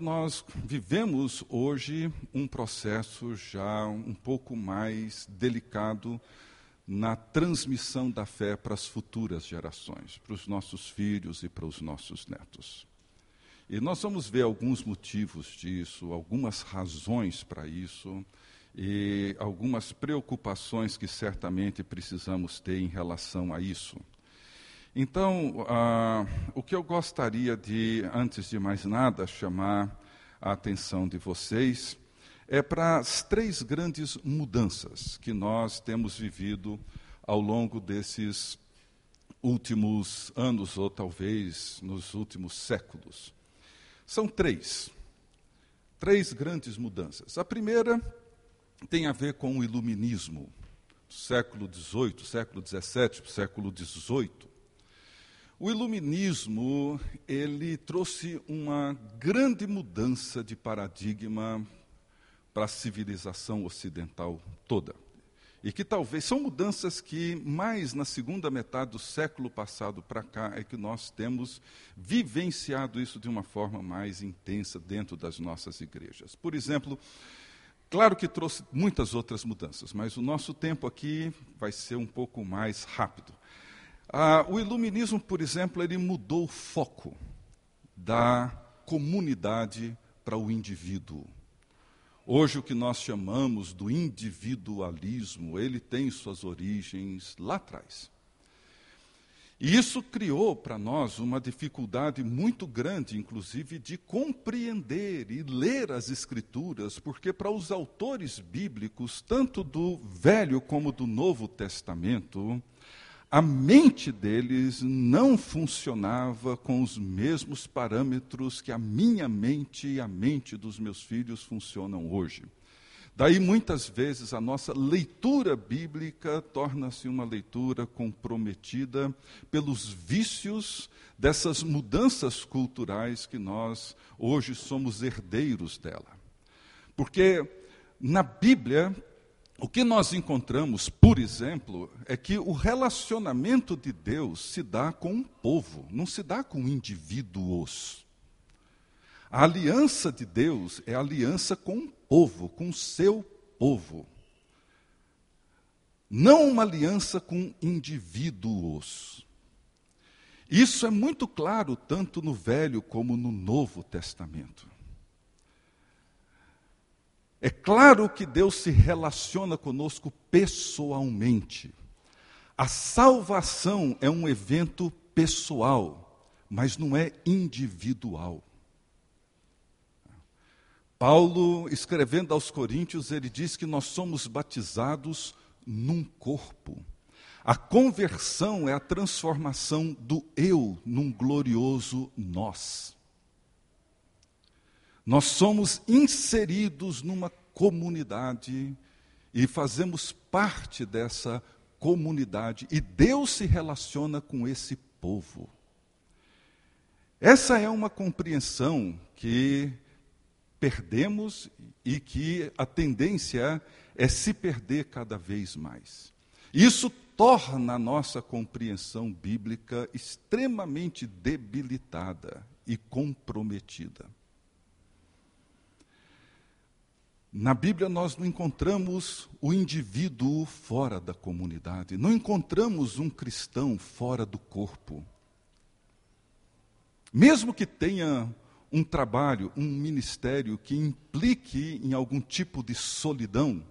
Nós vivemos hoje um processo já um pouco mais delicado na transmissão da fé para as futuras gerações, para os nossos filhos e para os nossos netos. E nós vamos ver alguns motivos disso, algumas razões para isso e algumas preocupações que certamente precisamos ter em relação a isso. Então, ah, o que eu gostaria de, antes de mais nada, chamar a atenção de vocês é para as três grandes mudanças que nós temos vivido ao longo desses últimos anos, ou talvez nos últimos séculos. São três. Três grandes mudanças. A primeira tem a ver com o iluminismo, século XVIII, século XVII, século XVIII. O iluminismo, ele trouxe uma grande mudança de paradigma para a civilização ocidental toda. E que talvez são mudanças que mais na segunda metade do século passado para cá é que nós temos vivenciado isso de uma forma mais intensa dentro das nossas igrejas. Por exemplo, claro que trouxe muitas outras mudanças, mas o nosso tempo aqui vai ser um pouco mais rápido. Ah, o iluminismo, por exemplo, ele mudou o foco da comunidade para o indivíduo. Hoje, o que nós chamamos do individualismo, ele tem suas origens lá atrás. E isso criou para nós uma dificuldade muito grande, inclusive, de compreender e ler as Escrituras, porque para os autores bíblicos, tanto do Velho como do Novo Testamento, a mente deles não funcionava com os mesmos parâmetros que a minha mente e a mente dos meus filhos funcionam hoje. Daí, muitas vezes, a nossa leitura bíblica torna-se uma leitura comprometida pelos vícios dessas mudanças culturais que nós hoje somos herdeiros dela. Porque na Bíblia o que nós encontramos, por exemplo, é que o relacionamento de Deus se dá com um povo, não se dá com indivíduos. A aliança de Deus é aliança com um povo, com o seu povo. Não uma aliança com indivíduos. Isso é muito claro tanto no Velho como no Novo Testamento. É claro que Deus se relaciona conosco pessoalmente. A salvação é um evento pessoal, mas não é individual. Paulo, escrevendo aos Coríntios, ele diz que nós somos batizados num corpo. A conversão é a transformação do eu num glorioso nós. Nós somos inseridos numa comunidade e fazemos parte dessa comunidade e Deus se relaciona com esse povo. Essa é uma compreensão que perdemos e que a tendência é se perder cada vez mais. Isso torna a nossa compreensão bíblica extremamente debilitada e comprometida. Na Bíblia nós não encontramos o indivíduo fora da comunidade, não encontramos um cristão fora do corpo. Mesmo que tenha um trabalho, um ministério que implique em algum tipo de solidão,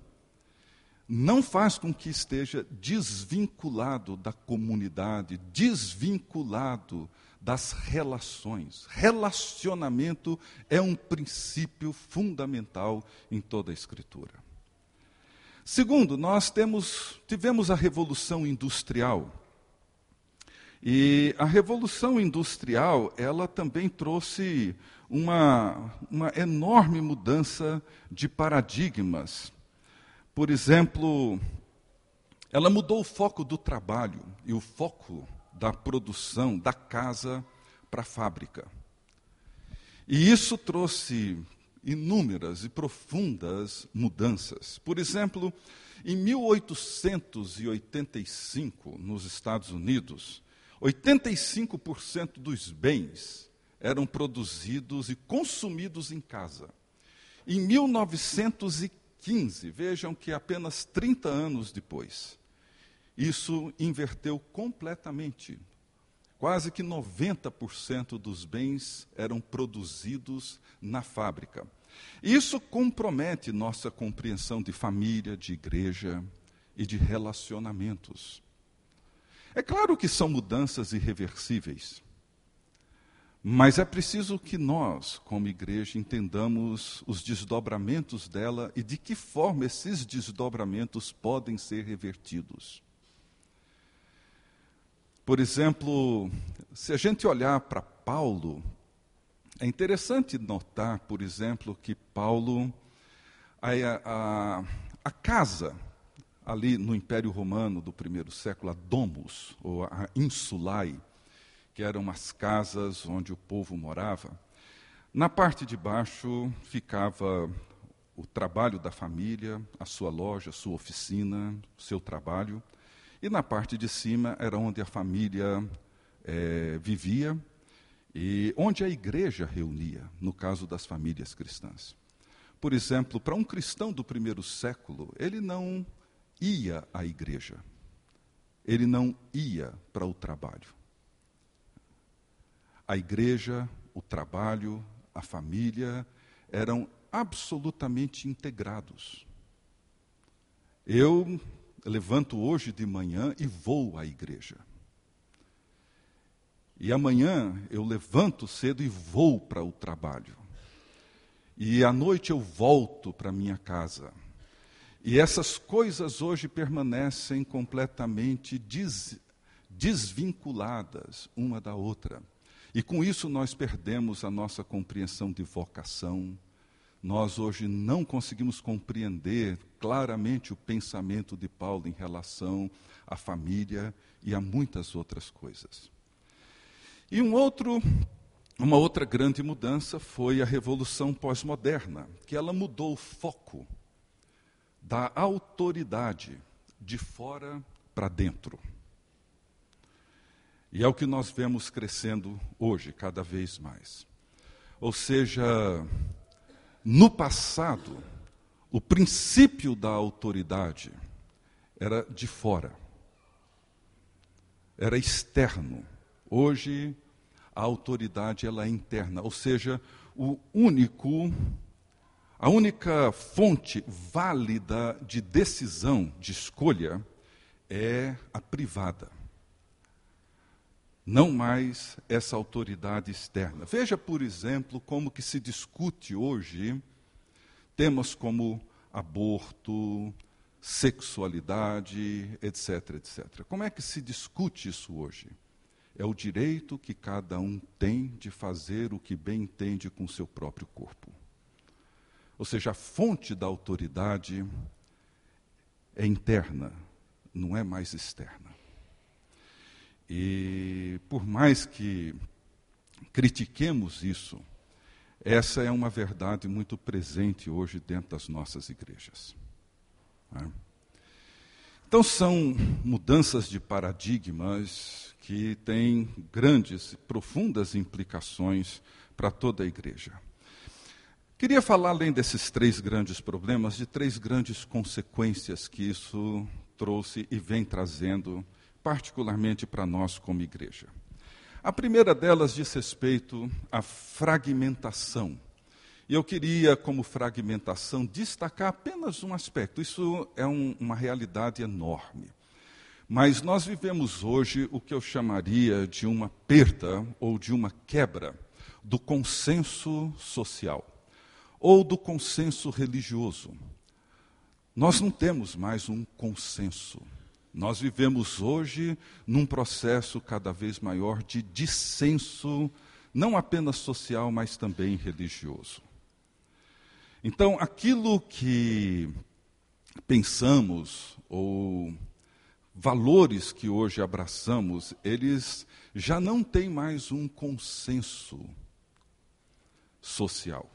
não faz com que esteja desvinculado da comunidade, desvinculado das relações. Relacionamento é um princípio fundamental em toda a Escritura. Segundo, nós temos, tivemos a Revolução Industrial. E a Revolução Industrial, ela também trouxe uma, uma enorme mudança de paradigmas. Por exemplo, ela mudou o foco do trabalho e o foco da produção da casa para a fábrica. E isso trouxe inúmeras e profundas mudanças. Por exemplo, em 1885, nos Estados Unidos, 85% dos bens eram produzidos e consumidos em casa. Em 1915, vejam que apenas 30 anos depois, isso inverteu completamente. Quase que 90% dos bens eram produzidos na fábrica. Isso compromete nossa compreensão de família, de igreja e de relacionamentos. É claro que são mudanças irreversíveis, mas é preciso que nós, como igreja, entendamos os desdobramentos dela e de que forma esses desdobramentos podem ser revertidos. Por exemplo, se a gente olhar para Paulo, é interessante notar, por exemplo, que Paulo, a, a, a casa ali no Império Romano do primeiro século, a domus, ou a insulae, que eram as casas onde o povo morava, na parte de baixo ficava o trabalho da família, a sua loja, a sua oficina, o seu trabalho, e na parte de cima era onde a família é, vivia e onde a igreja reunia, no caso das famílias cristãs. Por exemplo, para um cristão do primeiro século, ele não ia à igreja. Ele não ia para o trabalho. A igreja, o trabalho, a família eram absolutamente integrados. Eu levanto hoje de manhã e vou à igreja. E amanhã eu levanto cedo e vou para o trabalho. E à noite eu volto para minha casa. E essas coisas hoje permanecem completamente des, desvinculadas uma da outra. E com isso nós perdemos a nossa compreensão de vocação. Nós hoje não conseguimos compreender claramente o pensamento de Paulo em relação à família e a muitas outras coisas. E um outro, uma outra grande mudança foi a revolução pós-moderna, que ela mudou o foco da autoridade de fora para dentro. E é o que nós vemos crescendo hoje, cada vez mais. Ou seja, no passado, o princípio da autoridade era de fora, era externo. Hoje, a autoridade ela é interna, ou seja, o único a única fonte válida de decisão, de escolha, é a privada. Não mais essa autoridade externa. Veja, por exemplo, como que se discute hoje temas como aborto, sexualidade, etc, etc. Como é que se discute isso hoje? É o direito que cada um tem de fazer o que bem entende com seu próprio corpo. Ou seja, a fonte da autoridade é interna, não é mais externa. E por mais que critiquemos isso, essa é uma verdade muito presente hoje dentro das nossas igrejas. Né? Então, são mudanças de paradigmas que têm grandes, profundas implicações para toda a igreja. Queria falar, além desses três grandes problemas, de três grandes consequências que isso trouxe e vem trazendo, particularmente para nós como igreja. A primeira delas diz respeito à fragmentação. E eu queria, como fragmentação, destacar apenas um aspecto. Isso é um, uma realidade enorme. Mas nós vivemos hoje o que eu chamaria de uma perda ou de uma quebra do consenso social ou do consenso religioso. Nós não temos mais um consenso. Nós vivemos hoje num processo cada vez maior de dissenso, não apenas social, mas também religioso. Então, aquilo que pensamos ou valores que hoje abraçamos, eles já não têm mais um consenso social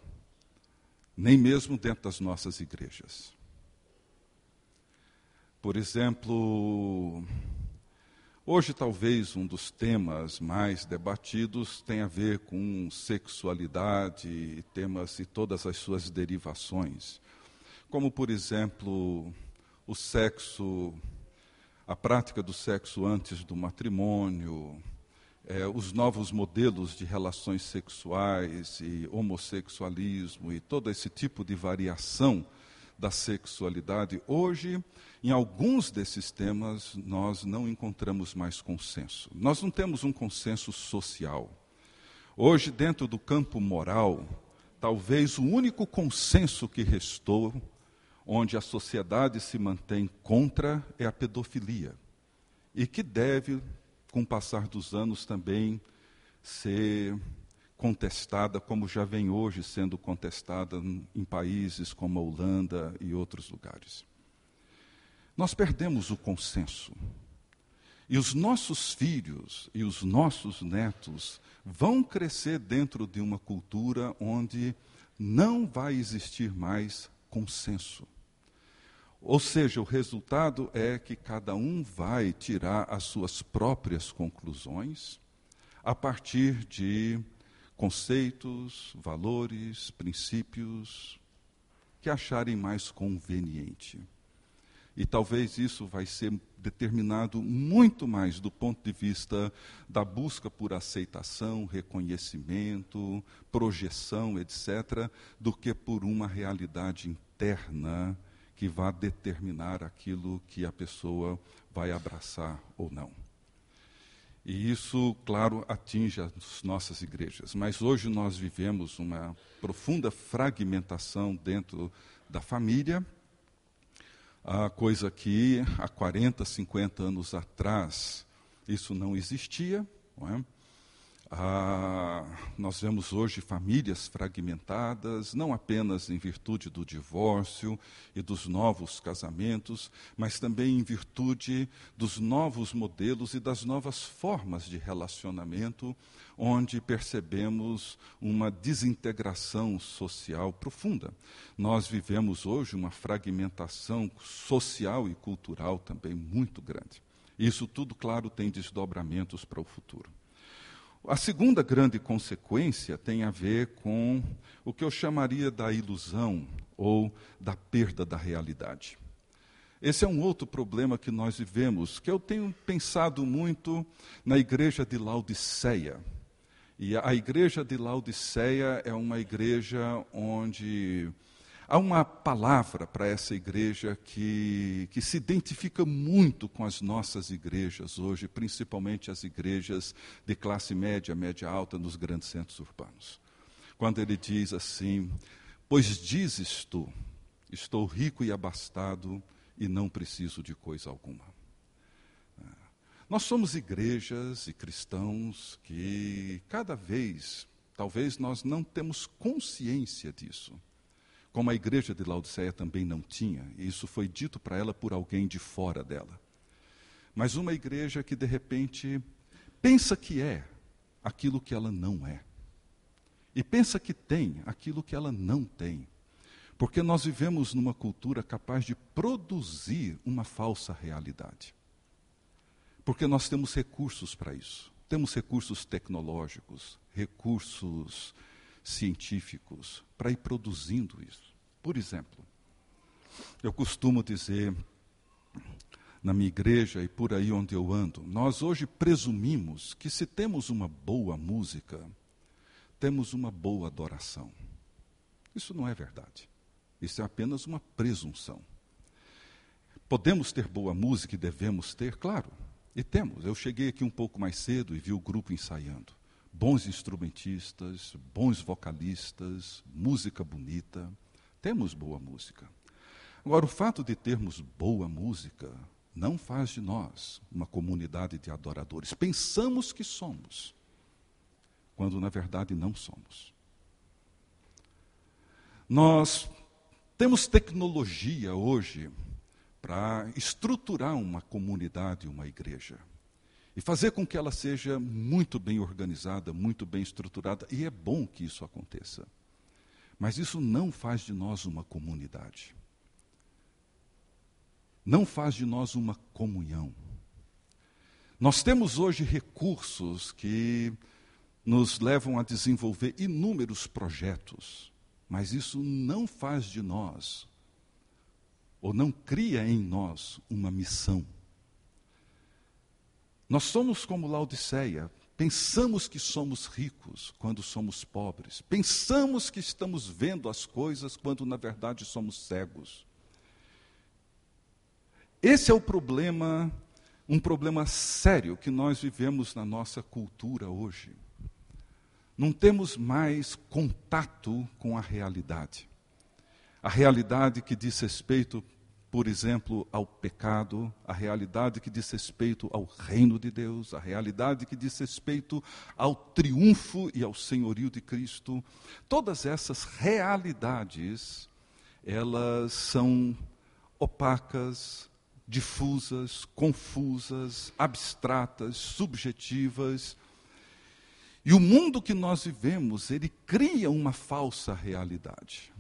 nem mesmo dentro das nossas igrejas. Por exemplo, Hoje, talvez um dos temas mais debatidos tenha a ver com sexualidade, temas e todas as suas derivações, como, por exemplo, o sexo, a prática do sexo antes do matrimônio, é, os novos modelos de relações sexuais e homossexualismo e todo esse tipo de variação da sexualidade. Hoje, em alguns desses temas, nós não encontramos mais consenso. Nós não temos um consenso social. Hoje, dentro do campo moral, talvez o único consenso que restou, onde a sociedade se mantém contra, é a pedofilia. E que deve, com o passar dos anos, também ser contestada, como já vem hoje sendo contestada em países como a Holanda e outros lugares. Nós perdemos o consenso. E os nossos filhos e os nossos netos vão crescer dentro de uma cultura onde não vai existir mais consenso. Ou seja, o resultado é que cada um vai tirar as suas próprias conclusões a partir de conceitos, valores, princípios que acharem mais conveniente. E talvez isso vai ser determinado muito mais do ponto de vista da busca por aceitação, reconhecimento, projeção, etc., do que por uma realidade interna que vá determinar aquilo que a pessoa vai abraçar ou não. E isso, claro, atinge as nossas igrejas. Mas hoje nós vivemos uma profunda fragmentação dentro da família, a coisa que há 40, 50 anos atrás isso não existia. Não é? Ah, nós vemos hoje famílias fragmentadas, não apenas em virtude do divórcio e dos novos casamentos, mas também em virtude dos novos modelos e das novas formas de relacionamento, onde percebemos uma desintegração social profunda. Nós vivemos hoje uma fragmentação social e cultural também muito grande. Isso tudo, claro, tem desdobramentos para o futuro. A segunda grande consequência tem a ver com o que eu chamaria da ilusão ou da perda da realidade. Esse é um outro problema que nós vivemos, que eu tenho pensado muito na igreja de Laodiceia. E a igreja de Laodiceia é uma igreja onde Há uma palavra para essa igreja que, que se identifica muito com as nossas igrejas hoje, principalmente as igrejas de classe média, média alta nos grandes centros urbanos. Quando ele diz assim: Pois dizes tu, estou rico e abastado e não preciso de coisa alguma. Nós somos igrejas e cristãos que cada vez, talvez nós não temos consciência disso como a igreja de Laodiceia também não tinha, e isso foi dito para ela por alguém de fora dela. Mas uma igreja que de repente pensa que é aquilo que ela não é. E pensa que tem aquilo que ela não tem. Porque nós vivemos numa cultura capaz de produzir uma falsa realidade. Porque nós temos recursos para isso. Temos recursos tecnológicos, recursos científicos para ir produzindo isso. Por exemplo, eu costumo dizer na minha igreja e por aí onde eu ando, nós hoje presumimos que se temos uma boa música, temos uma boa adoração. Isso não é verdade. Isso é apenas uma presunção. Podemos ter boa música e devemos ter, claro, e temos. Eu cheguei aqui um pouco mais cedo e vi o grupo ensaiando bons instrumentistas, bons vocalistas, música bonita. Temos boa música. Agora, o fato de termos boa música não faz de nós uma comunidade de adoradores. Pensamos que somos, quando na verdade não somos. Nós temos tecnologia hoje para estruturar uma comunidade, uma igreja e fazer com que ela seja muito bem organizada, muito bem estruturada, e é bom que isso aconteça. Mas isso não faz de nós uma comunidade. Não faz de nós uma comunhão. Nós temos hoje recursos que nos levam a desenvolver inúmeros projetos, mas isso não faz de nós, ou não cria em nós, uma missão. Nós somos como Laodiceia, pensamos que somos ricos quando somos pobres, pensamos que estamos vendo as coisas quando na verdade somos cegos. Esse é o problema, um problema sério que nós vivemos na nossa cultura hoje não temos mais contato com a realidade. A realidade que diz respeito, por exemplo, ao pecado, a realidade que diz respeito ao reino de Deus, a realidade que diz respeito ao triunfo e ao senhorio de Cristo. Todas essas realidades, elas são opacas, difusas, confusas, abstratas, subjetivas, e o mundo que nós vivemos, ele cria uma falsa realidade.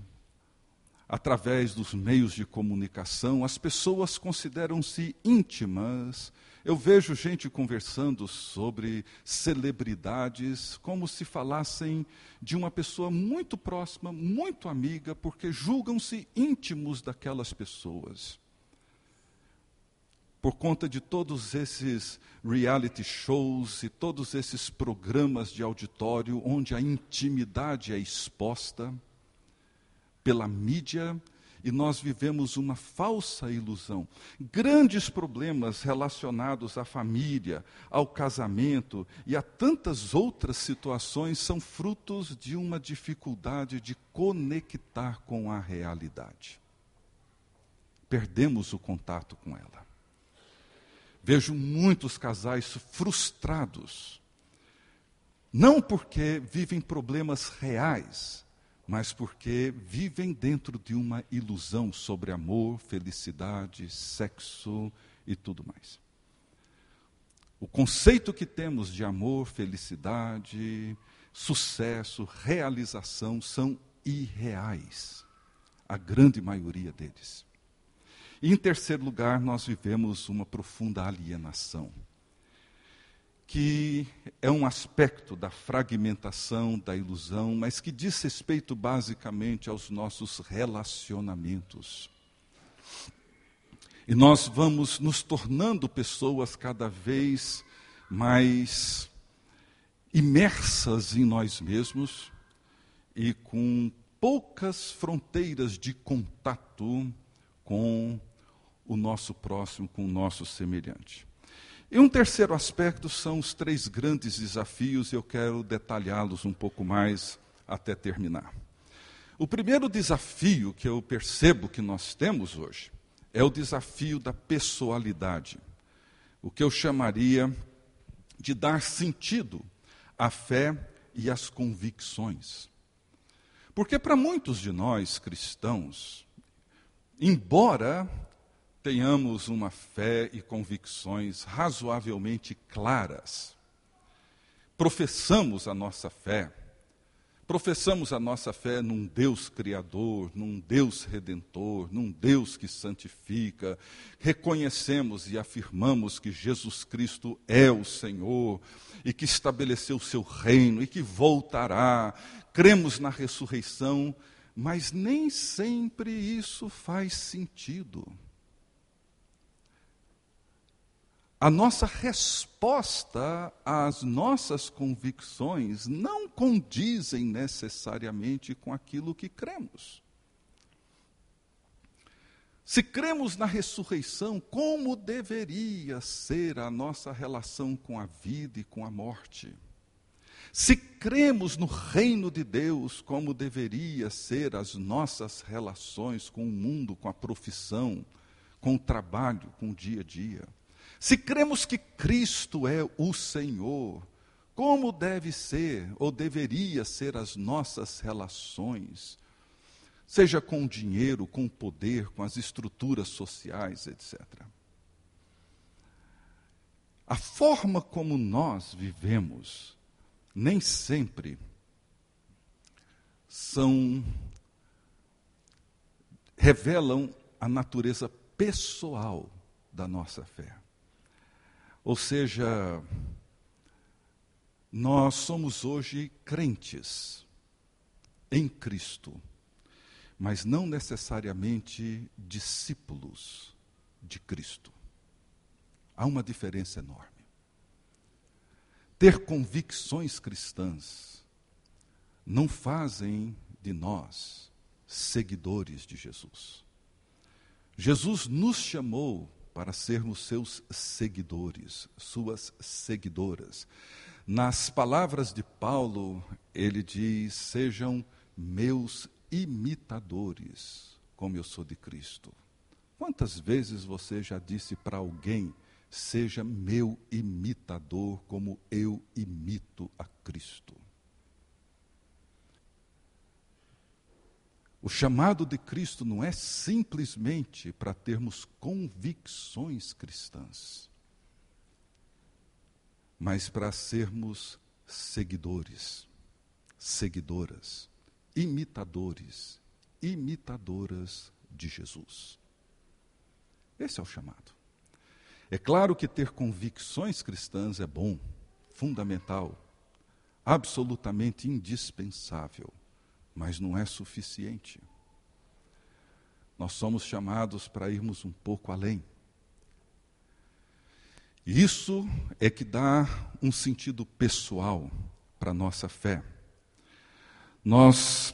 Através dos meios de comunicação, as pessoas consideram-se íntimas. Eu vejo gente conversando sobre celebridades como se falassem de uma pessoa muito próxima, muito amiga, porque julgam-se íntimos daquelas pessoas por conta de todos esses reality shows e todos esses programas de auditório onde a intimidade é exposta pela mídia e nós vivemos uma falsa ilusão. Grandes problemas relacionados à família, ao casamento e a tantas outras situações são frutos de uma dificuldade de conectar com a realidade. Perdemos o contato com ela. Vejo muitos casais frustrados, não porque vivem problemas reais, mas porque vivem dentro de uma ilusão sobre amor, felicidade, sexo e tudo mais. O conceito que temos de amor, felicidade, sucesso, realização são irreais, a grande maioria deles. E em terceiro lugar, nós vivemos uma profunda alienação, que é um aspecto da fragmentação, da ilusão, mas que diz respeito basicamente aos nossos relacionamentos. E nós vamos nos tornando pessoas cada vez mais imersas em nós mesmos e com poucas fronteiras de contato com o nosso próximo com o nosso semelhante. E um terceiro aspecto são os três grandes desafios, e eu quero detalhá-los um pouco mais até terminar. O primeiro desafio que eu percebo que nós temos hoje é o desafio da pessoalidade, o que eu chamaria de dar sentido à fé e às convicções. Porque para muitos de nós cristãos, embora tenhamos uma fé e convicções razoavelmente claras. Professamos a nossa fé, professamos a nossa fé num Deus Criador, num Deus Redentor, num Deus que santifica, reconhecemos e afirmamos que Jesus Cristo é o Senhor e que estabeleceu o seu reino e que voltará, cremos na ressurreição, mas nem sempre isso faz sentido. A nossa resposta às nossas convicções não condizem necessariamente com aquilo que cremos. Se cremos na ressurreição, como deveria ser a nossa relação com a vida e com a morte? Se cremos no reino de Deus, como deveria ser as nossas relações com o mundo, com a profissão, com o trabalho, com o dia a dia? Se cremos que Cristo é o Senhor, como deve ser ou deveria ser as nossas relações, seja com o dinheiro, com o poder, com as estruturas sociais, etc. A forma como nós vivemos nem sempre são revelam a natureza pessoal da nossa fé. Ou seja, nós somos hoje crentes em Cristo, mas não necessariamente discípulos de Cristo. Há uma diferença enorme. Ter convicções cristãs não fazem de nós seguidores de Jesus. Jesus nos chamou para sermos seus seguidores, suas seguidoras. Nas palavras de Paulo, ele diz: sejam meus imitadores, como eu sou de Cristo. Quantas vezes você já disse para alguém: seja meu imitador, como eu imito a Cristo? O chamado de Cristo não é simplesmente para termos convicções cristãs, mas para sermos seguidores, seguidoras, imitadores, imitadoras de Jesus. Esse é o chamado. É claro que ter convicções cristãs é bom, fundamental, absolutamente indispensável mas não é suficiente. Nós somos chamados para irmos um pouco além. Isso é que dá um sentido pessoal para a nossa fé. Nós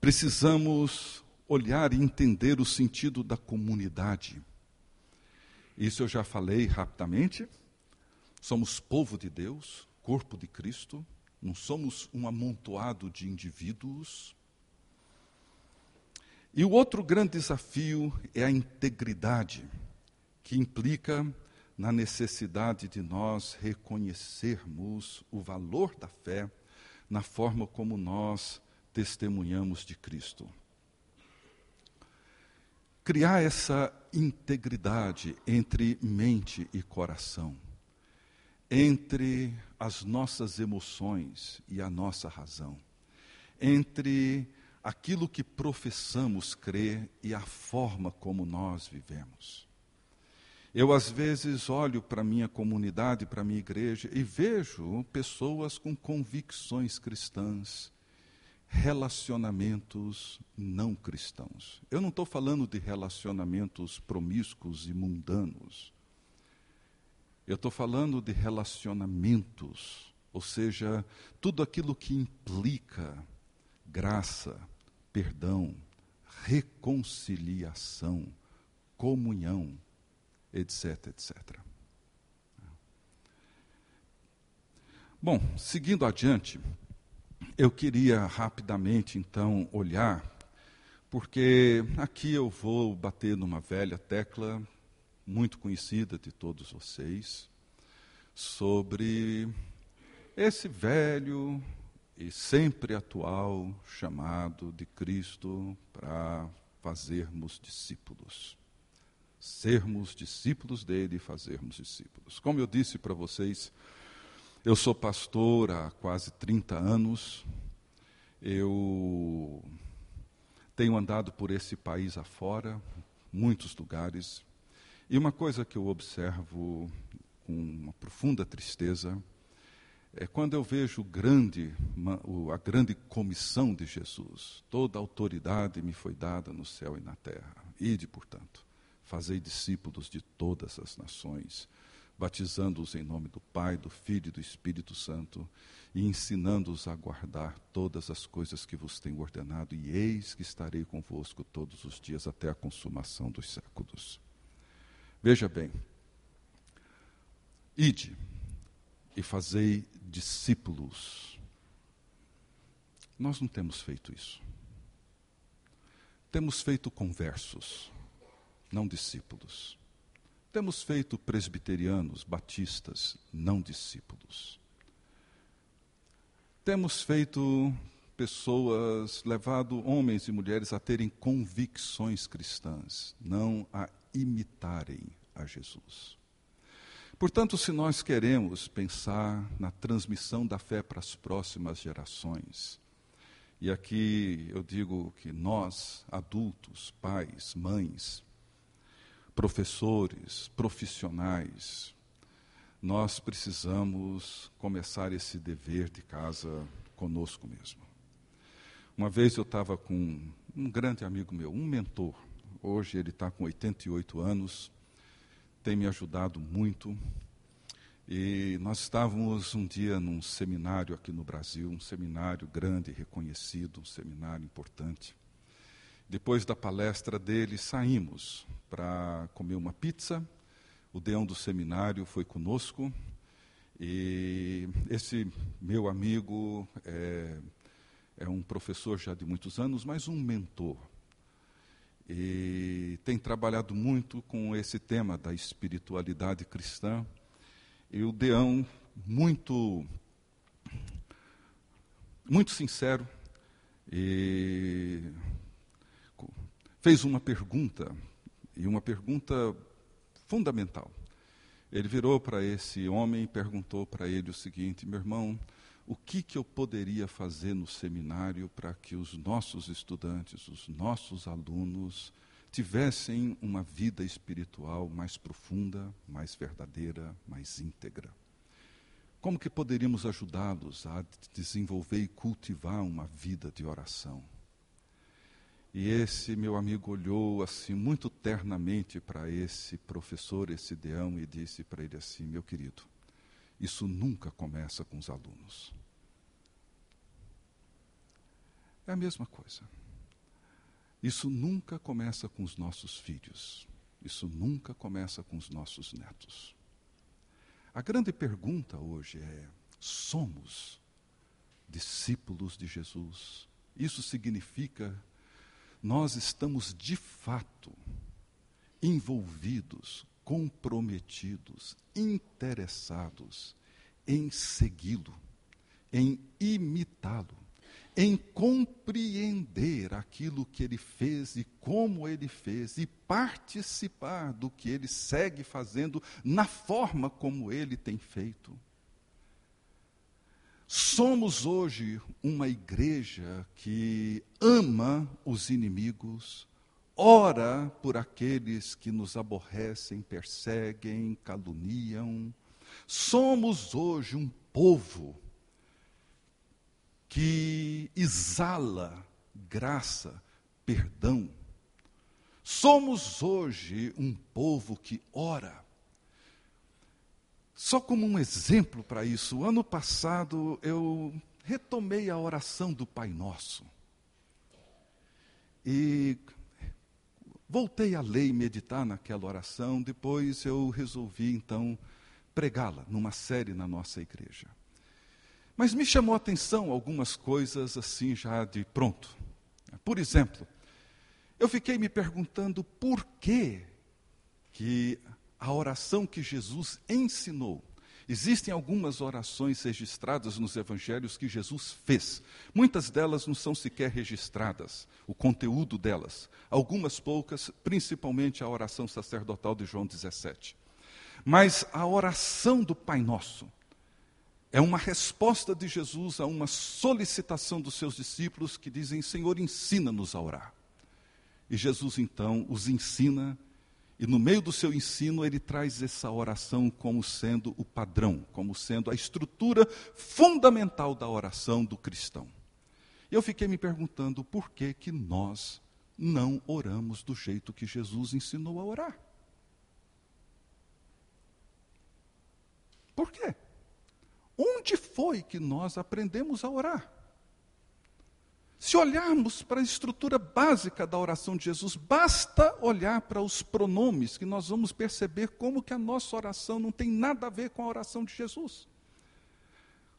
precisamos olhar e entender o sentido da comunidade. Isso eu já falei rapidamente. Somos povo de Deus, corpo de Cristo, não somos um amontoado de indivíduos. E o outro grande desafio é a integridade, que implica na necessidade de nós reconhecermos o valor da fé na forma como nós testemunhamos de Cristo. Criar essa integridade entre mente e coração entre as nossas emoções e a nossa razão, entre aquilo que professamos crer e a forma como nós vivemos. Eu, às vezes, olho para a minha comunidade, para a minha igreja, e vejo pessoas com convicções cristãs, relacionamentos não cristãos. Eu não estou falando de relacionamentos promíscuos e mundanos. Eu estou falando de relacionamentos, ou seja, tudo aquilo que implica graça, perdão, reconciliação, comunhão, etc, etc. Bom, seguindo adiante, eu queria rapidamente então olhar, porque aqui eu vou bater numa velha tecla muito conhecida de todos vocês, sobre esse velho e sempre atual chamado de Cristo para fazermos discípulos. Sermos discípulos dele e fazermos discípulos. Como eu disse para vocês, eu sou pastor há quase 30 anos. Eu tenho andado por esse país afora, muitos lugares, e uma coisa que eu observo com uma profunda tristeza é quando eu vejo grande, a grande comissão de Jesus. Toda a autoridade me foi dada no céu e na terra. Ide, portanto, fazei discípulos de todas as nações, batizando-os em nome do Pai, do Filho e do Espírito Santo, e ensinando-os a guardar todas as coisas que vos tenho ordenado, e eis que estarei convosco todos os dias até a consumação dos séculos. Veja bem, ide e fazei discípulos. Nós não temos feito isso. Temos feito conversos, não discípulos. Temos feito presbiterianos, batistas, não discípulos. Temos feito pessoas, levado homens e mulheres a terem convicções cristãs, não a imitarem a Jesus. Portanto, se nós queremos pensar na transmissão da fé para as próximas gerações, e aqui eu digo que nós, adultos, pais, mães, professores, profissionais, nós precisamos começar esse dever de casa conosco mesmo. Uma vez eu estava com um grande amigo meu, um mentor. Hoje ele está com 88 anos, tem me ajudado muito. E nós estávamos um dia num seminário aqui no Brasil, um seminário grande, reconhecido, um seminário importante. Depois da palestra dele, saímos para comer uma pizza. O deão do seminário foi conosco. E esse meu amigo é, é um professor já de muitos anos, mas um mentor. E tem trabalhado muito com esse tema da espiritualidade cristã. E o Deão, muito, muito sincero, fez uma pergunta, e uma pergunta fundamental. Ele virou para esse homem e perguntou para ele o seguinte: meu irmão, o que, que eu poderia fazer no seminário para que os nossos estudantes, os nossos alunos, tivessem uma vida espiritual mais profunda, mais verdadeira, mais íntegra? Como que poderíamos ajudá-los a desenvolver e cultivar uma vida de oração? E esse meu amigo olhou assim muito ternamente para esse professor, esse deão, e disse para ele assim: Meu querido, isso nunca começa com os alunos. É a mesma coisa. Isso nunca começa com os nossos filhos. Isso nunca começa com os nossos netos. A grande pergunta hoje é: somos discípulos de Jesus? Isso significa nós estamos de fato envolvidos, comprometidos, interessados em segui-lo, em imitá-lo, em compreender aquilo que ele fez e como ele fez e participar do que ele segue fazendo na forma como ele tem feito. Somos hoje uma igreja que ama os inimigos, ora por aqueles que nos aborrecem, perseguem, caluniam. Somos hoje um povo que exala graça, perdão. Somos hoje um povo que ora só como um exemplo para isso, ano passado eu retomei a oração do Pai Nosso. E voltei a ler e meditar naquela oração, depois eu resolvi então pregá-la numa série na nossa igreja. Mas me chamou a atenção algumas coisas assim já de pronto. Por exemplo, eu fiquei me perguntando por que que a oração que Jesus ensinou. Existem algumas orações registradas nos evangelhos que Jesus fez. Muitas delas não são sequer registradas, o conteúdo delas. Algumas poucas, principalmente a oração sacerdotal de João 17. Mas a oração do Pai Nosso é uma resposta de Jesus a uma solicitação dos seus discípulos que dizem: Senhor, ensina-nos a orar. E Jesus então os ensina e no meio do seu ensino, ele traz essa oração como sendo o padrão, como sendo a estrutura fundamental da oração do cristão. E eu fiquei me perguntando por que, que nós não oramos do jeito que Jesus ensinou a orar. Por quê? Foi que nós aprendemos a orar? Se olharmos para a estrutura básica da oração de Jesus, basta olhar para os pronomes que nós vamos perceber como que a nossa oração não tem nada a ver com a oração de Jesus.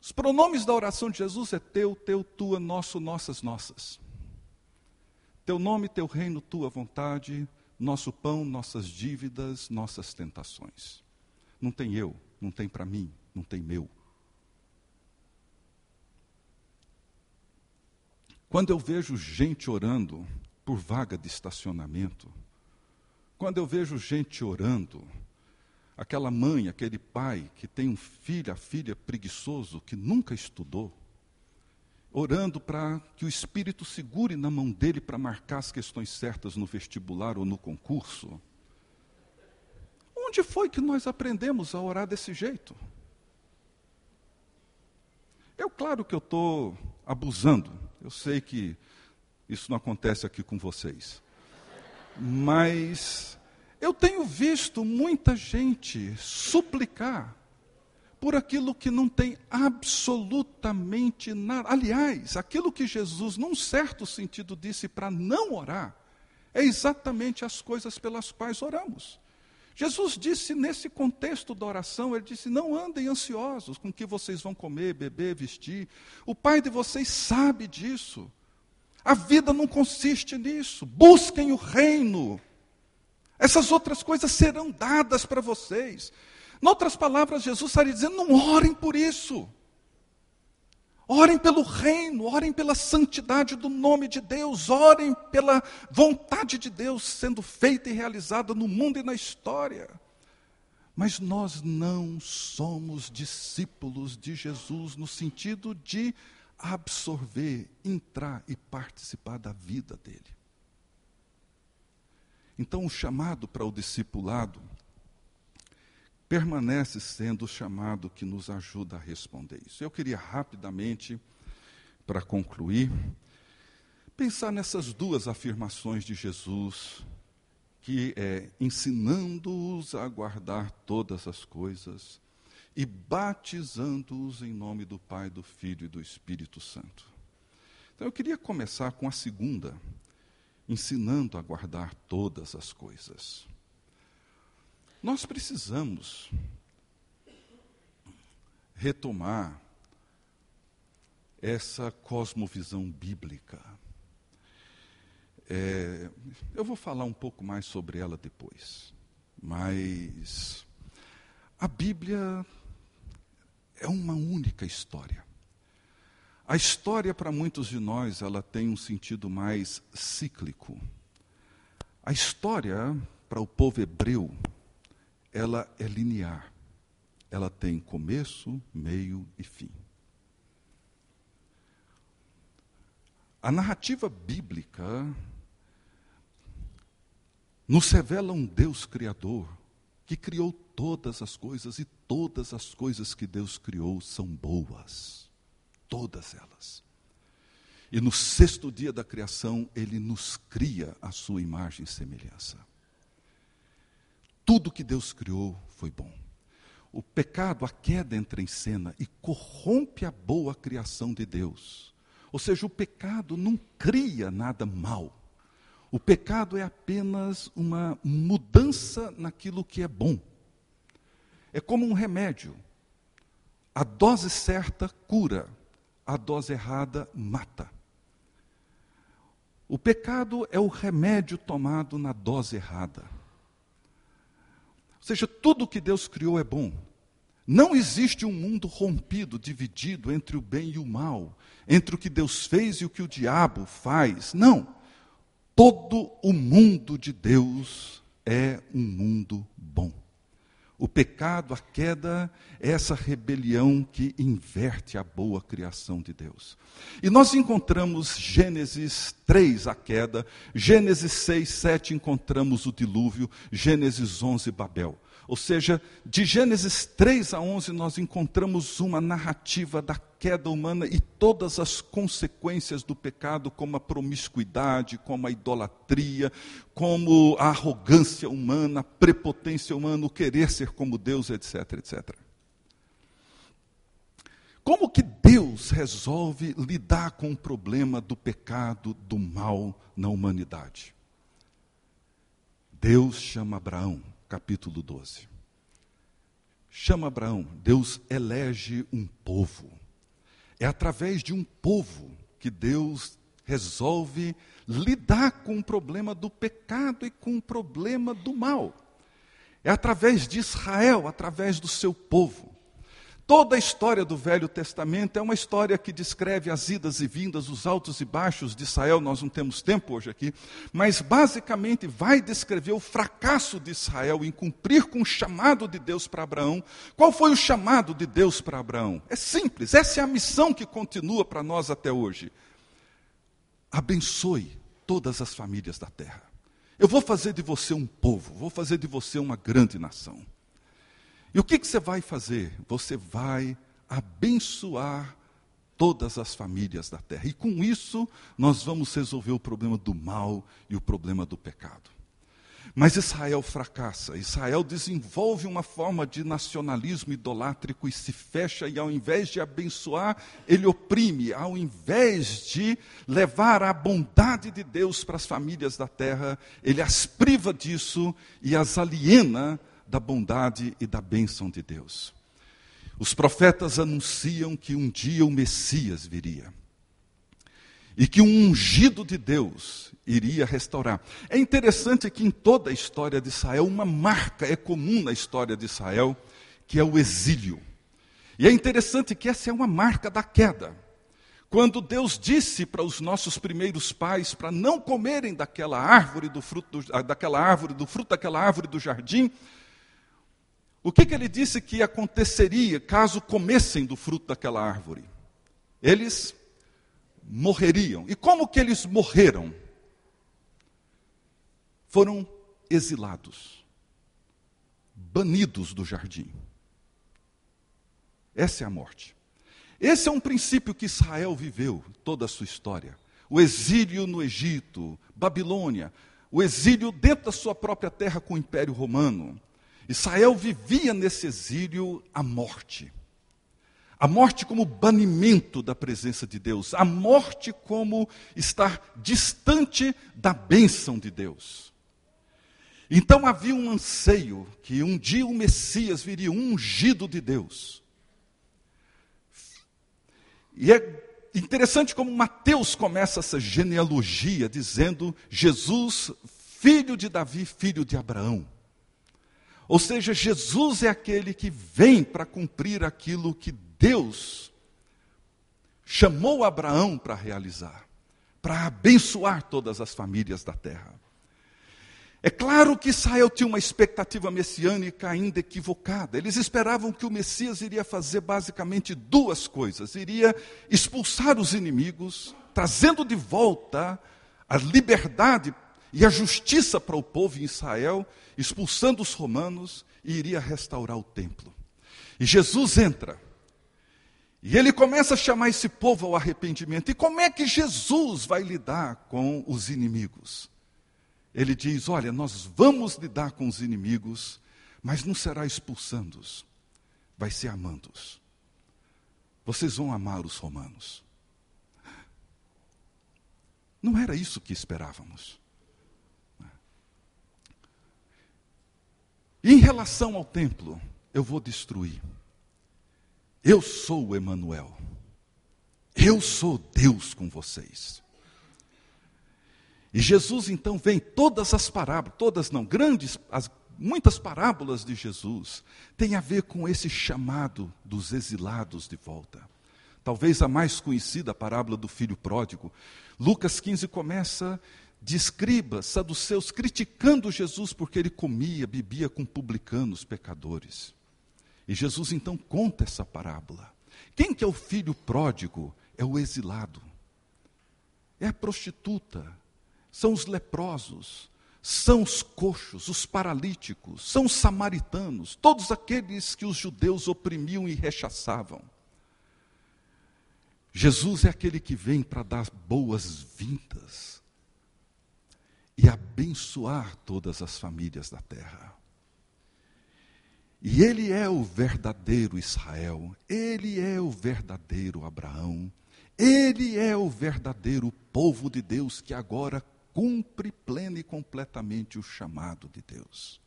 Os pronomes da oração de Jesus é teu, teu, tua, nosso, nossas, nossas. Teu nome, teu reino, tua vontade, nosso pão, nossas dívidas, nossas tentações. Não tem eu, não tem para mim, não tem meu. Quando eu vejo gente orando por vaga de estacionamento, quando eu vejo gente orando, aquela mãe, aquele pai que tem um filho, a filha preguiçoso que nunca estudou, orando para que o Espírito segure na mão dele para marcar as questões certas no vestibular ou no concurso. Onde foi que nós aprendemos a orar desse jeito? Eu, claro que eu estou abusando, eu sei que isso não acontece aqui com vocês. Mas eu tenho visto muita gente suplicar por aquilo que não tem absolutamente nada. Aliás, aquilo que Jesus, num certo sentido, disse para não orar, é exatamente as coisas pelas quais oramos. Jesus disse nesse contexto da oração, ele disse: "Não andem ansiosos com o que vocês vão comer, beber, vestir. O Pai de vocês sabe disso. A vida não consiste nisso. Busquem o reino. Essas outras coisas serão dadas para vocês. Em outras palavras, Jesus estaria dizendo: não orem por isso. Orem pelo reino, orem pela santidade do nome de Deus, orem pela vontade de Deus sendo feita e realizada no mundo e na história. Mas nós não somos discípulos de Jesus no sentido de absorver, entrar e participar da vida dele. Então, o chamado para o discipulado permanece sendo o chamado que nos ajuda a responder isso. Eu queria rapidamente, para concluir, pensar nessas duas afirmações de Jesus, que é ensinando-os a guardar todas as coisas e batizando-os em nome do Pai, do Filho e do Espírito Santo. Então eu queria começar com a segunda, ensinando a guardar todas as coisas. Nós precisamos retomar essa cosmovisão bíblica. É, eu vou falar um pouco mais sobre ela depois, mas a Bíblia é uma única história. A história, para muitos de nós, ela tem um sentido mais cíclico. A história, para o povo hebreu, ela é linear. Ela tem começo, meio e fim. A narrativa bíblica nos revela um Deus criador que criou todas as coisas e todas as coisas que Deus criou são boas. Todas elas. E no sexto dia da criação, Ele nos cria a sua imagem e semelhança. Tudo que Deus criou foi bom. O pecado, a queda entra em cena e corrompe a boa criação de Deus. Ou seja, o pecado não cria nada mal. O pecado é apenas uma mudança naquilo que é bom. É como um remédio. A dose certa cura, a dose errada mata. O pecado é o remédio tomado na dose errada. Ou seja, tudo que Deus criou é bom. Não existe um mundo rompido, dividido entre o bem e o mal, entre o que Deus fez e o que o diabo faz. Não. Todo o mundo de Deus é um mundo bom. O pecado, a queda, é essa rebelião que inverte a boa criação de Deus. E nós encontramos Gênesis 3, a queda, Gênesis 6, 7, encontramos o dilúvio, Gênesis 11, Babel. Ou seja, de Gênesis 3 a 11, nós encontramos uma narrativa da queda humana e todas as consequências do pecado, como a promiscuidade, como a idolatria, como a arrogância humana, a prepotência humana, o querer ser como Deus, etc, etc. Como que Deus resolve lidar com o problema do pecado, do mal na humanidade? Deus chama Abraão capítulo 12. Chama Abraão, Deus elege um povo. É através de um povo que Deus resolve lidar com o problema do pecado e com o problema do mal. É através de Israel, através do seu povo. Toda a história do Velho Testamento é uma história que descreve as idas e vindas, os altos e baixos de Israel. Nós não temos tempo hoje aqui, mas basicamente vai descrever o fracasso de Israel em cumprir com o chamado de Deus para Abraão. Qual foi o chamado de Deus para Abraão? É simples, essa é a missão que continua para nós até hoje. Abençoe todas as famílias da terra. Eu vou fazer de você um povo, vou fazer de você uma grande nação. E o que, que você vai fazer? Você vai abençoar todas as famílias da terra. E com isso, nós vamos resolver o problema do mal e o problema do pecado. Mas Israel fracassa. Israel desenvolve uma forma de nacionalismo idolátrico e se fecha, e ao invés de abençoar, ele oprime. Ao invés de levar a bondade de Deus para as famílias da terra, ele as priva disso e as aliena da bondade e da bênção de Deus. Os profetas anunciam que um dia o Messias viria e que um ungido de Deus iria restaurar. É interessante que em toda a história de Israel, uma marca é comum na história de Israel, que é o exílio. E é interessante que essa é uma marca da queda. Quando Deus disse para os nossos primeiros pais para não comerem daquela árvore do fruto do, daquela árvore do fruto daquela árvore do jardim, o que, que ele disse que aconteceria caso comessem do fruto daquela árvore? Eles morreriam. E como que eles morreram? Foram exilados, banidos do jardim. Essa é a morte. Esse é um princípio que Israel viveu toda a sua história. O exílio no Egito, Babilônia, o exílio dentro da sua própria terra com o Império Romano. Israel vivia nesse exílio a morte. A morte como banimento da presença de Deus, a morte como estar distante da bênção de Deus. Então havia um anseio que um dia o Messias viria, um ungido de Deus. E é interessante como Mateus começa essa genealogia dizendo Jesus, filho de Davi, filho de Abraão. Ou seja, Jesus é aquele que vem para cumprir aquilo que Deus chamou Abraão para realizar, para abençoar todas as famílias da terra. É claro que Israel tinha uma expectativa messiânica ainda equivocada. Eles esperavam que o Messias iria fazer basicamente duas coisas: iria expulsar os inimigos, trazendo de volta a liberdade e a justiça para o povo em Israel, expulsando os romanos, e iria restaurar o templo. E Jesus entra e ele começa a chamar esse povo ao arrependimento. E como é que Jesus vai lidar com os inimigos? Ele diz: Olha, nós vamos lidar com os inimigos, mas não será expulsando-os, vai ser amando-os. Vocês vão amar os romanos. Não era isso que esperávamos. Em relação ao templo, eu vou destruir. Eu sou Emanuel. Eu sou Deus com vocês. E Jesus então vem todas as parábolas, todas não, grandes, as, muitas parábolas de Jesus têm a ver com esse chamado dos exilados de volta. Talvez a mais conhecida a parábola do filho pródigo. Lucas 15 começa de escribas, saduceus, criticando Jesus porque ele comia, bebia com publicanos, pecadores. E Jesus então conta essa parábola. Quem que é o filho pródigo? É o exilado. É a prostituta. São os leprosos. São os coxos, os paralíticos, são os samaritanos, todos aqueles que os judeus oprimiam e rechaçavam. Jesus é aquele que vem para dar boas-vindas e abençoar todas as famílias da terra. E ele é o verdadeiro Israel, ele é o verdadeiro Abraão, ele é o verdadeiro povo de Deus que agora cumpre plena e completamente o chamado de Deus.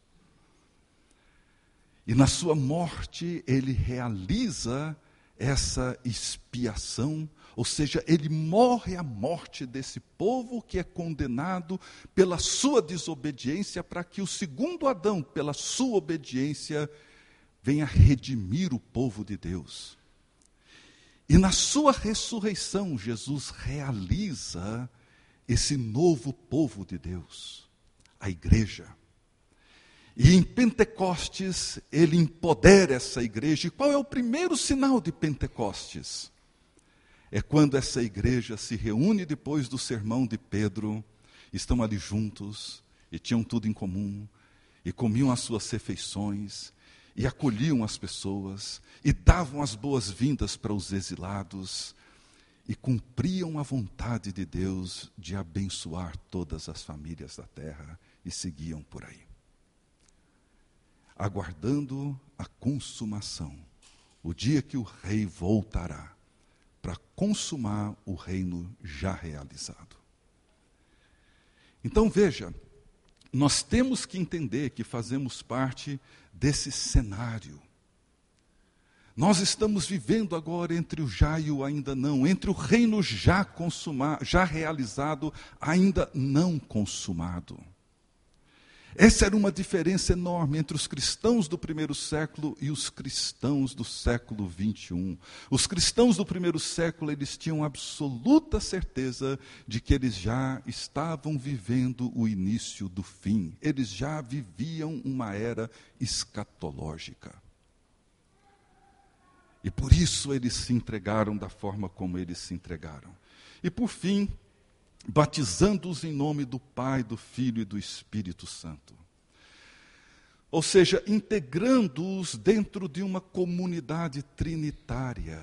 E na sua morte ele realiza essa expiação, ou seja, ele morre a morte desse povo que é condenado pela sua desobediência, para que o segundo Adão, pela sua obediência, venha redimir o povo de Deus. E na sua ressurreição, Jesus realiza esse novo povo de Deus, a igreja. E em Pentecostes, ele empodera essa igreja. E qual é o primeiro sinal de Pentecostes? É quando essa igreja se reúne depois do sermão de Pedro, estão ali juntos, e tinham tudo em comum, e comiam as suas refeições, e acolhiam as pessoas, e davam as boas-vindas para os exilados, e cumpriam a vontade de Deus de abençoar todas as famílias da terra, e seguiam por aí. Aguardando a consumação, o dia que o rei voltará para consumar o reino já realizado. Então veja, nós temos que entender que fazemos parte desse cenário. Nós estamos vivendo agora entre o já e o ainda não, entre o reino já consumado, já realizado, ainda não consumado. Essa era uma diferença enorme entre os cristãos do primeiro século e os cristãos do século 21. Os cristãos do primeiro século, eles tinham absoluta certeza de que eles já estavam vivendo o início do fim. Eles já viviam uma era escatológica. E por isso eles se entregaram da forma como eles se entregaram. E por fim, batizando-os em nome do Pai, do Filho e do Espírito Santo. Ou seja, integrando-os dentro de uma comunidade trinitária.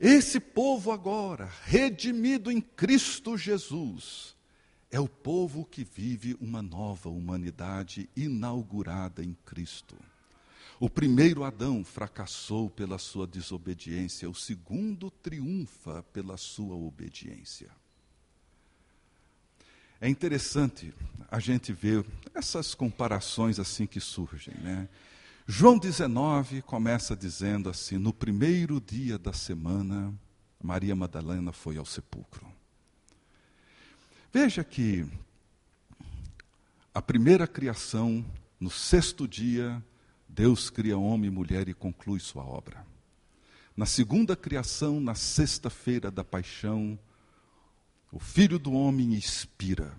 Esse povo agora, redimido em Cristo Jesus, é o povo que vive uma nova humanidade inaugurada em Cristo. O primeiro Adão fracassou pela sua desobediência, o segundo triunfa pela sua obediência. É interessante a gente ver essas comparações assim que surgem, né? João 19 começa dizendo assim: no primeiro dia da semana, Maria Madalena foi ao sepulcro. Veja que a primeira criação, no sexto dia, Deus cria homem e mulher e conclui sua obra. Na segunda criação, na sexta-feira da paixão, o Filho do Homem expira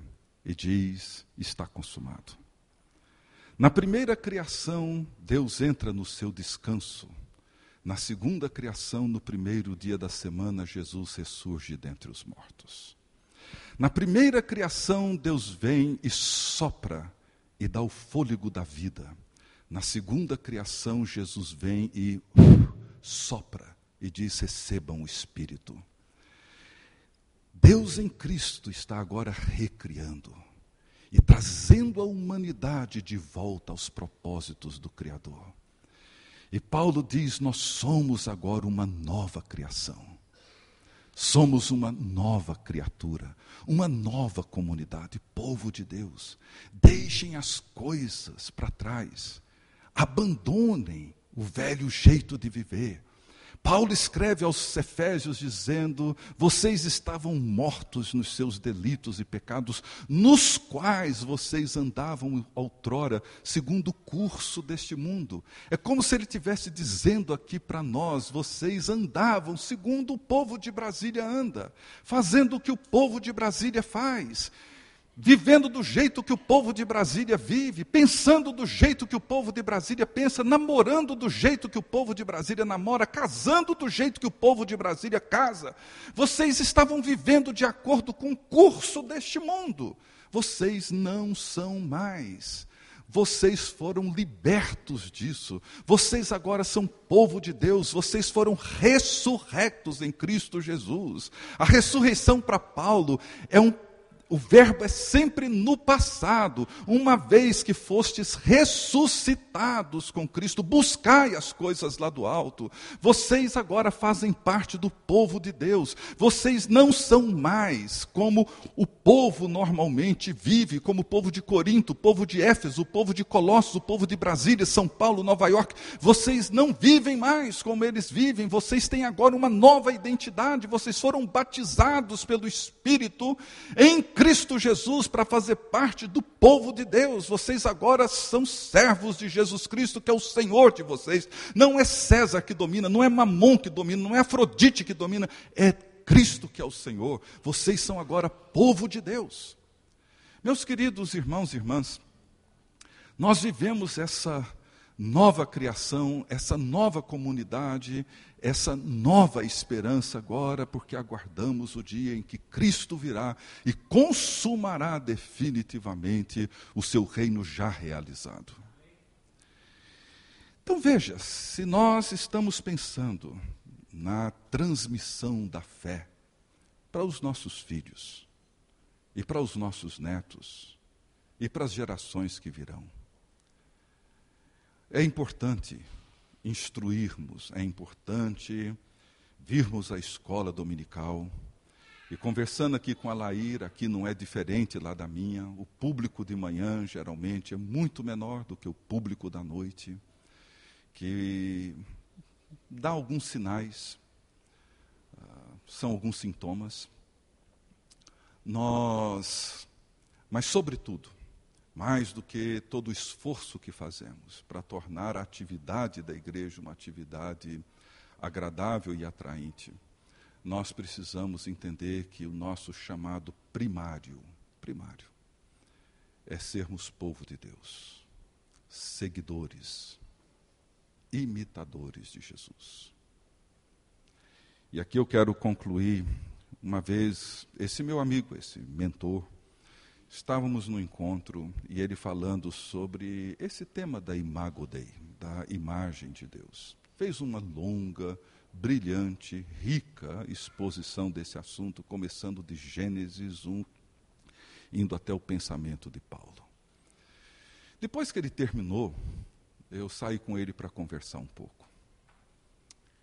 e diz: está consumado. Na primeira criação, Deus entra no seu descanso. Na segunda criação, no primeiro dia da semana, Jesus ressurge dentre os mortos. Na primeira criação, Deus vem e sopra e dá o fôlego da vida. Na segunda criação, Jesus vem e uh, sopra e diz: recebam o Espírito. Deus em Cristo está agora recriando e trazendo a humanidade de volta aos propósitos do Criador. E Paulo diz: Nós somos agora uma nova criação. Somos uma nova criatura, uma nova comunidade, povo de Deus. Deixem as coisas para trás, abandonem o velho jeito de viver, Paulo escreve aos Efésios dizendo: Vocês estavam mortos nos seus delitos e pecados, nos quais vocês andavam outrora, segundo o curso deste mundo. É como se ele estivesse dizendo aqui para nós: Vocês andavam segundo o povo de Brasília anda, fazendo o que o povo de Brasília faz vivendo do jeito que o povo de Brasília vive, pensando do jeito que o povo de Brasília pensa, namorando do jeito que o povo de Brasília namora, casando do jeito que o povo de Brasília casa. Vocês estavam vivendo de acordo com o curso deste mundo. Vocês não são mais. Vocês foram libertos disso. Vocês agora são povo de Deus. Vocês foram ressurrectos em Cristo Jesus. A ressurreição para Paulo é um o verbo é sempre no passado, uma vez que fostes ressuscitados com Cristo, buscai as coisas lá do alto. Vocês agora fazem parte do povo de Deus. Vocês não são mais como o povo normalmente vive, como o povo de Corinto, o povo de Éfeso, o povo de Colossos, o povo de Brasília, São Paulo, Nova York. Vocês não vivem mais como eles vivem. Vocês têm agora uma nova identidade. Vocês foram batizados pelo Espírito em Cristo Jesus para fazer parte do povo de Deus. Vocês agora são servos de Jesus Cristo, que é o Senhor de vocês. Não é César que domina, não é Mamon que domina, não é Afrodite que domina, é Cristo que é o Senhor. Vocês são agora povo de Deus. Meus queridos irmãos e irmãs, nós vivemos essa nova criação, essa nova comunidade, essa nova esperança agora, porque aguardamos o dia em que Cristo virá e consumará definitivamente o seu reino já realizado. Então veja, se nós estamos pensando na transmissão da fé para os nossos filhos e para os nossos netos e para as gerações que virão, é importante instruirmos, é importante virmos à escola dominical. E conversando aqui com a Laíra, aqui não é diferente lá da minha, o público de manhã geralmente é muito menor do que o público da noite, que dá alguns sinais, uh, são alguns sintomas. Nós, mas sobretudo, mais do que todo o esforço que fazemos para tornar a atividade da igreja uma atividade agradável e atraente, nós precisamos entender que o nosso chamado primário, primário, é sermos povo de Deus, seguidores, imitadores de Jesus. E aqui eu quero concluir, uma vez, esse meu amigo, esse mentor, Estávamos no encontro e ele falando sobre esse tema da imago Dei, da imagem de Deus. Fez uma longa, brilhante, rica exposição desse assunto, começando de Gênesis 1, indo até o pensamento de Paulo. Depois que ele terminou, eu saí com ele para conversar um pouco.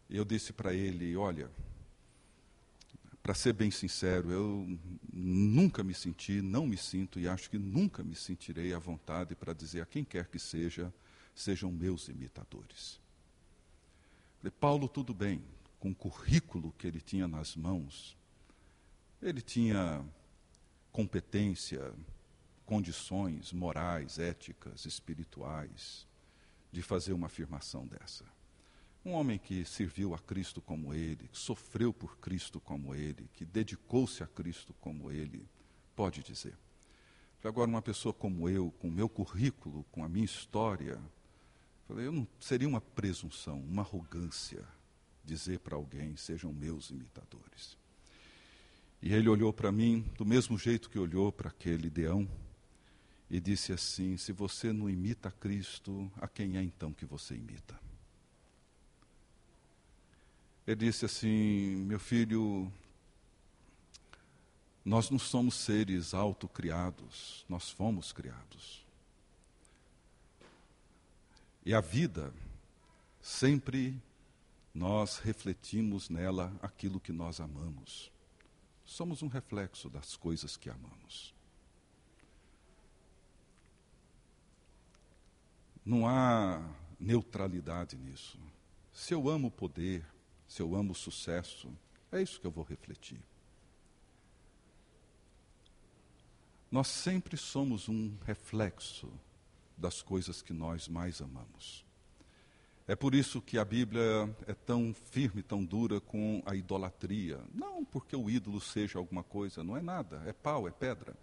Eu disse para ele: Olha, para ser bem sincero, eu nunca me senti, não me sinto e acho que nunca me sentirei à vontade para dizer a quem quer que seja, sejam meus imitadores. Paulo, tudo bem, com o currículo que ele tinha nas mãos, ele tinha competência, condições morais, éticas, espirituais, de fazer uma afirmação dessa. Um homem que serviu a Cristo como ele, que sofreu por Cristo como ele, que dedicou-se a Cristo como ele, pode dizer. Agora, uma pessoa como eu, com o meu currículo, com a minha história, eu não seria uma presunção, uma arrogância dizer para alguém, sejam meus imitadores. E ele olhou para mim do mesmo jeito que olhou para aquele leão e disse assim: Se você não imita Cristo, a quem é então que você imita? Ele disse assim: Meu filho, nós não somos seres autocriados, nós fomos criados. E a vida, sempre nós refletimos nela aquilo que nós amamos. Somos um reflexo das coisas que amamos. Não há neutralidade nisso. Se eu amo o poder, se eu amo o sucesso, é isso que eu vou refletir. Nós sempre somos um reflexo das coisas que nós mais amamos. É por isso que a Bíblia é tão firme, tão dura com a idolatria. Não porque o ídolo seja alguma coisa, não é nada, é pau, é pedra.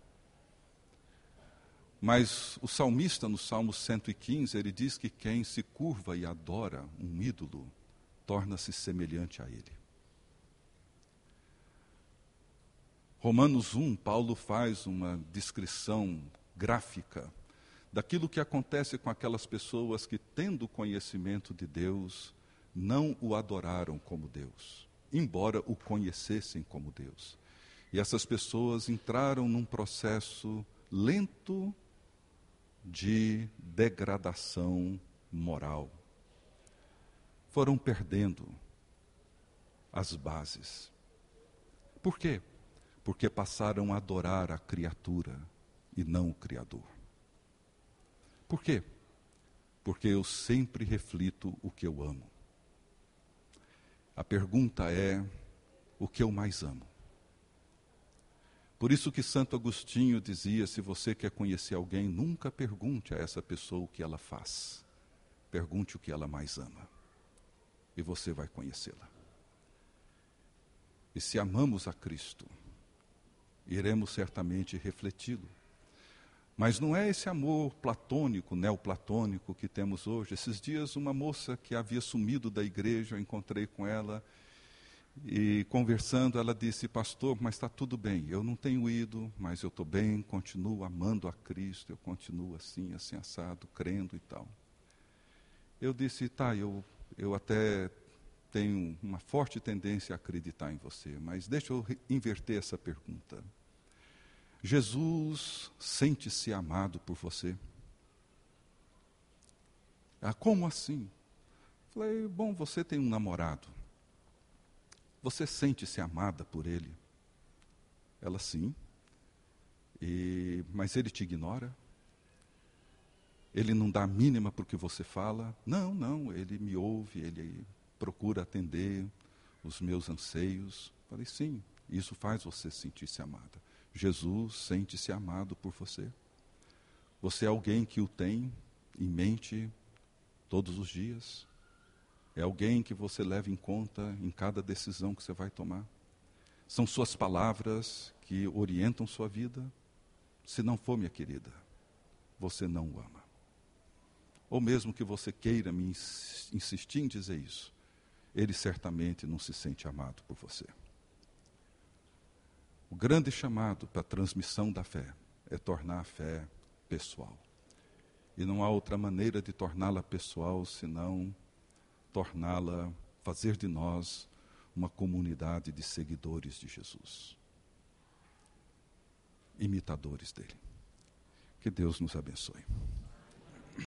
Mas o salmista, no Salmo 115, ele diz que quem se curva e adora um ídolo torna-se semelhante a ele. Romanos 1, Paulo faz uma descrição gráfica daquilo que acontece com aquelas pessoas que, tendo conhecimento de Deus, não o adoraram como Deus, embora o conhecessem como Deus. E essas pessoas entraram num processo lento de degradação moral foram perdendo as bases. Por quê? Porque passaram a adorar a criatura e não o Criador. Por quê? Porque eu sempre reflito o que eu amo. A pergunta é: o que eu mais amo? Por isso que Santo Agostinho dizia: se você quer conhecer alguém, nunca pergunte a essa pessoa o que ela faz. Pergunte o que ela mais ama e você vai conhecê-la. E se amamos a Cristo, iremos certamente refleti-lo. Mas não é esse amor platônico, neoplatônico que temos hoje. Esses dias, uma moça que havia sumido da igreja, eu encontrei com ela e conversando, ela disse: Pastor, mas está tudo bem. Eu não tenho ido, mas eu estou bem, continuo amando a Cristo, eu continuo assim, assim, assado, crendo e tal. Eu disse: Tá, eu, eu até tenho uma forte tendência a acreditar em você, mas deixa eu inverter essa pergunta. Jesus sente-se amado por você? Ah, como assim? Falei, bom, você tem um namorado. Você sente-se amada por ele? Ela sim. E, mas ele te ignora? Ele não dá a mínima para o que você fala? Não, não, ele me ouve, ele procura atender os meus anseios. Falei, sim, isso faz você sentir-se amada. Jesus sente-se amado por você. Você é alguém que o tem em mente todos os dias. É alguém que você leva em conta em cada decisão que você vai tomar. São suas palavras que orientam sua vida. Se não for, minha querida, você não o ama. Ou mesmo que você queira me insistir em dizer isso, ele certamente não se sente amado por você. O grande chamado para a transmissão da fé é tornar a fé pessoal. E não há outra maneira de torná-la pessoal senão torná-la, fazer de nós uma comunidade de seguidores de Jesus, imitadores dele. Que Deus nos abençoe.